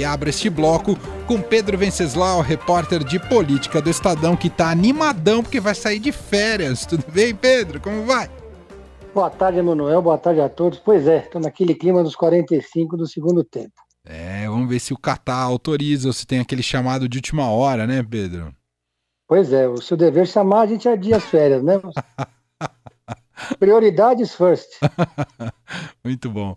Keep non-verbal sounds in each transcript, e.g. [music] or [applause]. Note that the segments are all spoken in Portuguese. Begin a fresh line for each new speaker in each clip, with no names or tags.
e abro este bloco com Pedro Venceslau, repórter de política do Estadão, que está animadão porque vai sair de férias. Tudo bem, Pedro? Como vai?
Boa tarde, Emanuel. Boa tarde a todos. Pois é, estou naquele clima dos 45 do segundo tempo.
É, vamos ver se o Catar autoriza ou se tem aquele chamado de última hora, né, Pedro?
Pois é, o seu dever chamar, a gente adia as férias, né? [laughs] Prioridades first. [laughs]
Muito bom.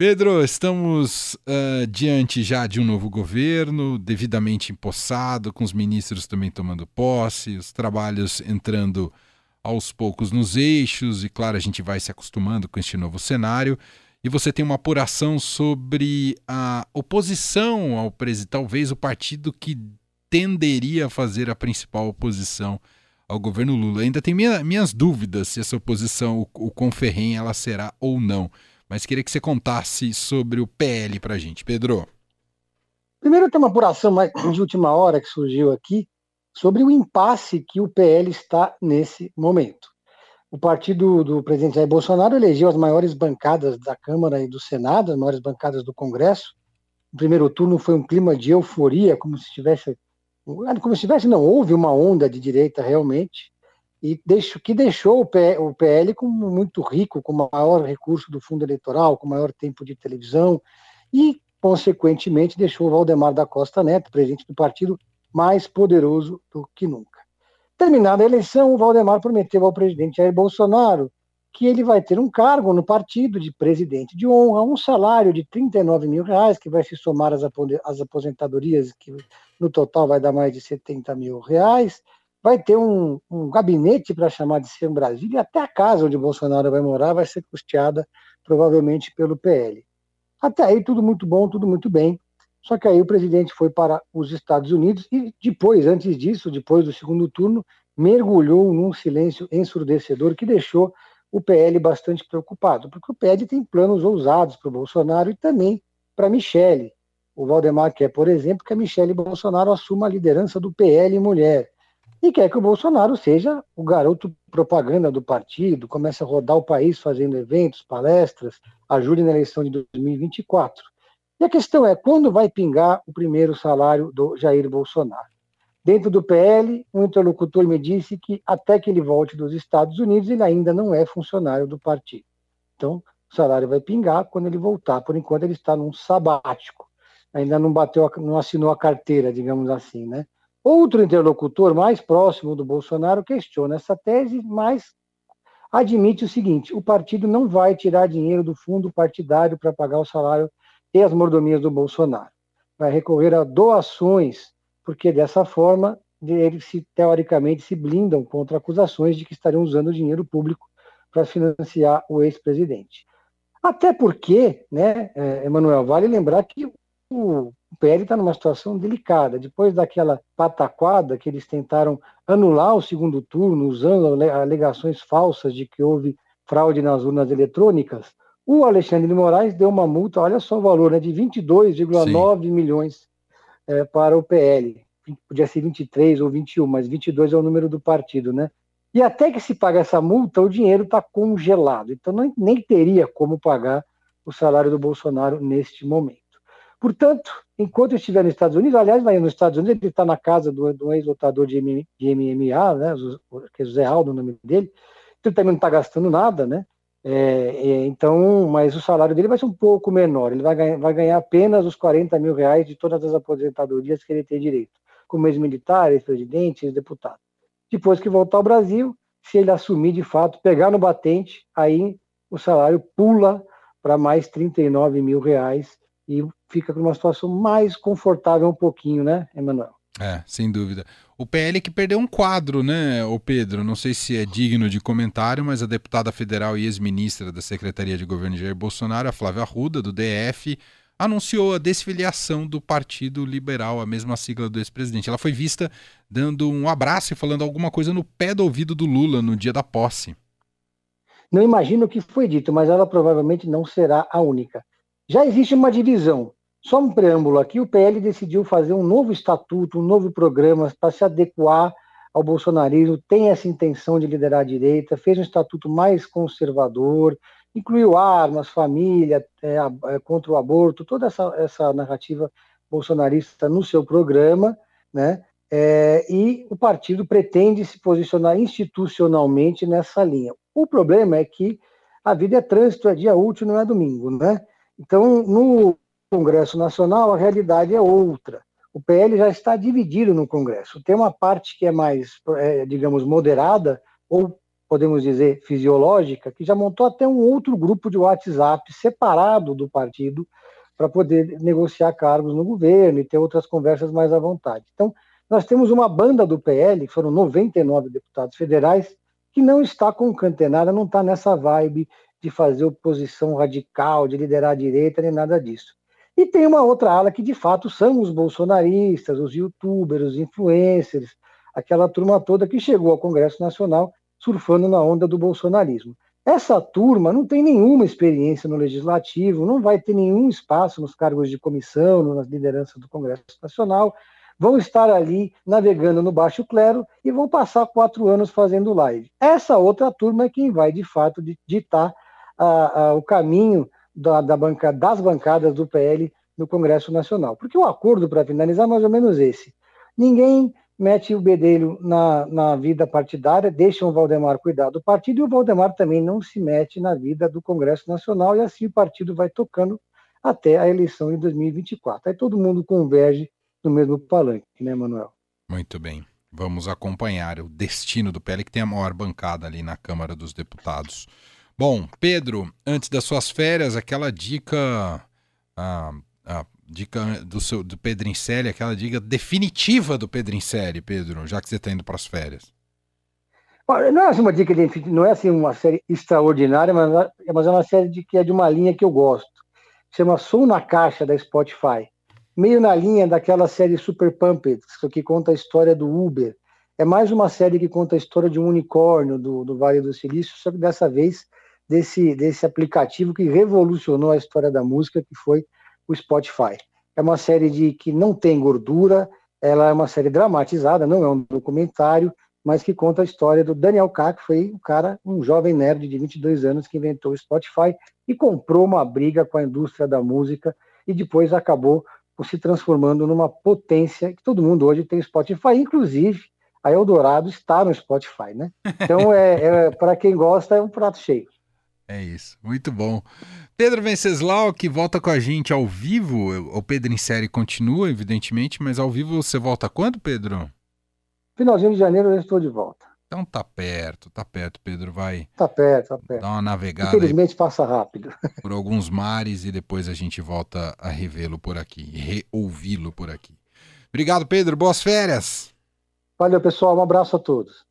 Pedro, estamos uh, diante já de um novo governo, devidamente empossado, com os ministros também tomando posse, os trabalhos entrando aos poucos nos eixos, e claro, a gente vai se acostumando com este novo cenário. E você tem uma apuração sobre a oposição ao presidente, talvez o partido que tenderia a fazer a principal oposição ao governo Lula. Ainda tem minha, minhas dúvidas se essa oposição, o, o ela será ou não. Mas queria que você contasse sobre o PL para a gente. Pedro.
Primeiro tem uma apuração mais de última hora que surgiu aqui sobre o impasse que o PL está nesse momento. O partido do presidente Jair Bolsonaro elegeu as maiores bancadas da Câmara e do Senado, as maiores bancadas do Congresso. O primeiro turno foi um clima de euforia, como se tivesse como se tivesse, não, houve uma onda de direita realmente, e deixo, que deixou o PL como muito rico, com maior recurso do fundo eleitoral, com maior tempo de televisão, e, consequentemente, deixou o Valdemar da Costa Neto, presidente do partido, mais poderoso do que nunca. Terminada a eleição, o Valdemar prometeu ao presidente Jair Bolsonaro que ele vai ter um cargo no partido de presidente de honra, um salário de 39 mil reais, que vai se somar às aposentadorias, que no total vai dar mais de 70 mil reais, vai ter um, um gabinete para chamar de ser em Brasília, e até a casa onde Bolsonaro vai morar vai ser custeada provavelmente pelo PL. Até aí tudo muito bom, tudo muito bem. Só que aí o presidente foi para os Estados Unidos e depois, antes disso, depois do segundo turno, mergulhou num silêncio ensurdecedor que deixou o PL bastante preocupado, porque o PL tem planos ousados para o Bolsonaro e também para Michele. O Valdemar quer, por exemplo, que a Michele Bolsonaro assuma a liderança do PL Mulher e quer que o Bolsonaro seja o garoto propaganda do partido, comece a rodar o país fazendo eventos, palestras, ajude na eleição de 2024. E a questão é, quando vai pingar o primeiro salário do Jair Bolsonaro? Dentro do PL, um interlocutor me disse que até que ele volte dos Estados Unidos, ele ainda não é funcionário do partido. Então, o salário vai pingar quando ele voltar. Por enquanto, ele está num sabático. Ainda não bateu, não assinou a carteira, digamos assim, né? Outro interlocutor mais próximo do Bolsonaro questiona essa tese, mas admite o seguinte: o partido não vai tirar dinheiro do fundo partidário para pagar o salário e as mordomias do Bolsonaro. Vai recorrer a doações porque dessa forma eles se, teoricamente se blindam contra acusações de que estariam usando dinheiro público para financiar o ex-presidente. Até porque, né, é, Emanuel, vale lembrar que o PL está numa situação delicada. Depois daquela pataquada que eles tentaram anular o segundo turno, usando alegações falsas de que houve fraude nas urnas eletrônicas, o Alexandre de Moraes deu uma multa, olha só o valor, né, de 22,9 milhões é, para o PL. Podia ser 23 ou 21, mas 22 é o número do partido, né? E até que se paga essa multa, o dinheiro está congelado. Então não, nem teria como pagar o salário do Bolsonaro neste momento. Portanto, enquanto estiver nos Estados Unidos, aliás, nos Estados Unidos, ele está na casa do, do ex-lutador de, de, MMA, né, que é José Aldo, o nome dele, então ele também não está gastando nada, né? É, é, então, mas o salário dele vai ser um pouco menor. Ele vai ganhar, vai ganhar apenas os 40 mil reais de todas as aposentadorias que ele tem direito, como ex-militar, ex-presidente, ex-deputado. Depois que voltar ao Brasil, se ele assumir de fato, pegar no batente, aí o salário pula para mais 39 mil reais e fica com uma situação mais confortável um pouquinho, né, Emanuel?
É, sem dúvida. O PL que perdeu um quadro, né, o Pedro? Não sei se é digno de comentário, mas a deputada federal e ex-ministra da Secretaria de Governo Jair Bolsonaro, a Flávia Arruda, do DF, anunciou a desfiliação do Partido Liberal, a mesma sigla do ex-presidente. Ela foi vista dando um abraço e falando alguma coisa no pé do ouvido do Lula no dia da posse.
Não imagino o que foi dito, mas ela provavelmente não será a única. Já existe uma divisão só um preâmbulo aqui: o PL decidiu fazer um novo estatuto, um novo programa para se adequar ao bolsonarismo, tem essa intenção de liderar a direita, fez um estatuto mais conservador, incluiu armas, família, é, é, contra o aborto, toda essa, essa narrativa bolsonarista no seu programa, né? É, e o partido pretende se posicionar institucionalmente nessa linha. O problema é que a vida é trânsito, é dia útil, não é domingo, né? Então, no Congresso Nacional, a realidade é outra. O PL já está dividido no Congresso. Tem uma parte que é mais, é, digamos, moderada, ou podemos dizer fisiológica, que já montou até um outro grupo de WhatsApp separado do partido para poder negociar cargos no governo e ter outras conversas mais à vontade. Então, nós temos uma banda do PL, que foram 99 deputados federais, que não está concatenada, não está nessa vibe de fazer oposição radical, de liderar a direita, nem nada disso. E tem uma outra ala que, de fato, são os bolsonaristas, os youtubers, os influencers, aquela turma toda que chegou ao Congresso Nacional surfando na onda do bolsonarismo. Essa turma não tem nenhuma experiência no legislativo, não vai ter nenhum espaço nos cargos de comissão, nas lideranças do Congresso Nacional, vão estar ali navegando no baixo clero e vão passar quatro anos fazendo live. Essa outra turma é quem vai, de fato, ditar o caminho da, da banca, das bancadas do PL no Congresso Nacional. Porque o acordo, para finalizar, é mais ou menos esse. Ninguém mete o bedelho na, na vida partidária, deixa o Valdemar cuidar do partido, e o Valdemar também não se mete na vida do Congresso Nacional, e assim o partido vai tocando até a eleição em 2024. Aí todo mundo converge no mesmo palanque, né, Manuel?
Muito bem. Vamos acompanhar o destino do PL, que tem a maior bancada ali na Câmara dos Deputados. Bom, Pedro, antes das suas férias, aquela dica, a, a dica do, seu, do Pedro Incelli, aquela dica definitiva do Pedro Incelli, Pedro, já que você está indo para as férias.
Não é assim uma dica, de, não é assim uma série extraordinária, mas, mas é uma série de, que é de uma linha que eu gosto. Chama Sou na Caixa, da Spotify meio na linha daquela série Super Pumped, que conta a história do Uber. É mais uma série que conta a história de um unicórnio do, do Vale do Silício, só que dessa vez desse, desse aplicativo que revolucionou a história da música, que foi o Spotify. É uma série de que não tem gordura, ela é uma série dramatizada, não é um documentário, mas que conta a história do Daniel K, que foi um cara, um jovem nerd de 22 anos que inventou o Spotify e comprou uma briga com a indústria da música e depois acabou se transformando numa potência que todo mundo hoje tem Spotify, inclusive a Eldorado está no Spotify, né? Então, é, é para quem gosta, é um prato cheio.
É isso, muito bom. Pedro Venceslau, que volta com a gente ao vivo. O Pedro em série continua, evidentemente, mas ao vivo você volta quando, Pedro?
Finalzinho de janeiro eu estou de volta.
Então tá perto, tá perto, Pedro. Vai.
Tá perto, tá perto.
Dá uma navegada.
Infelizmente passa rápido.
Por alguns mares e depois a gente volta a revê-lo por aqui, reouvi-lo por aqui. Obrigado, Pedro. Boas férias.
Valeu, pessoal. Um abraço a todos.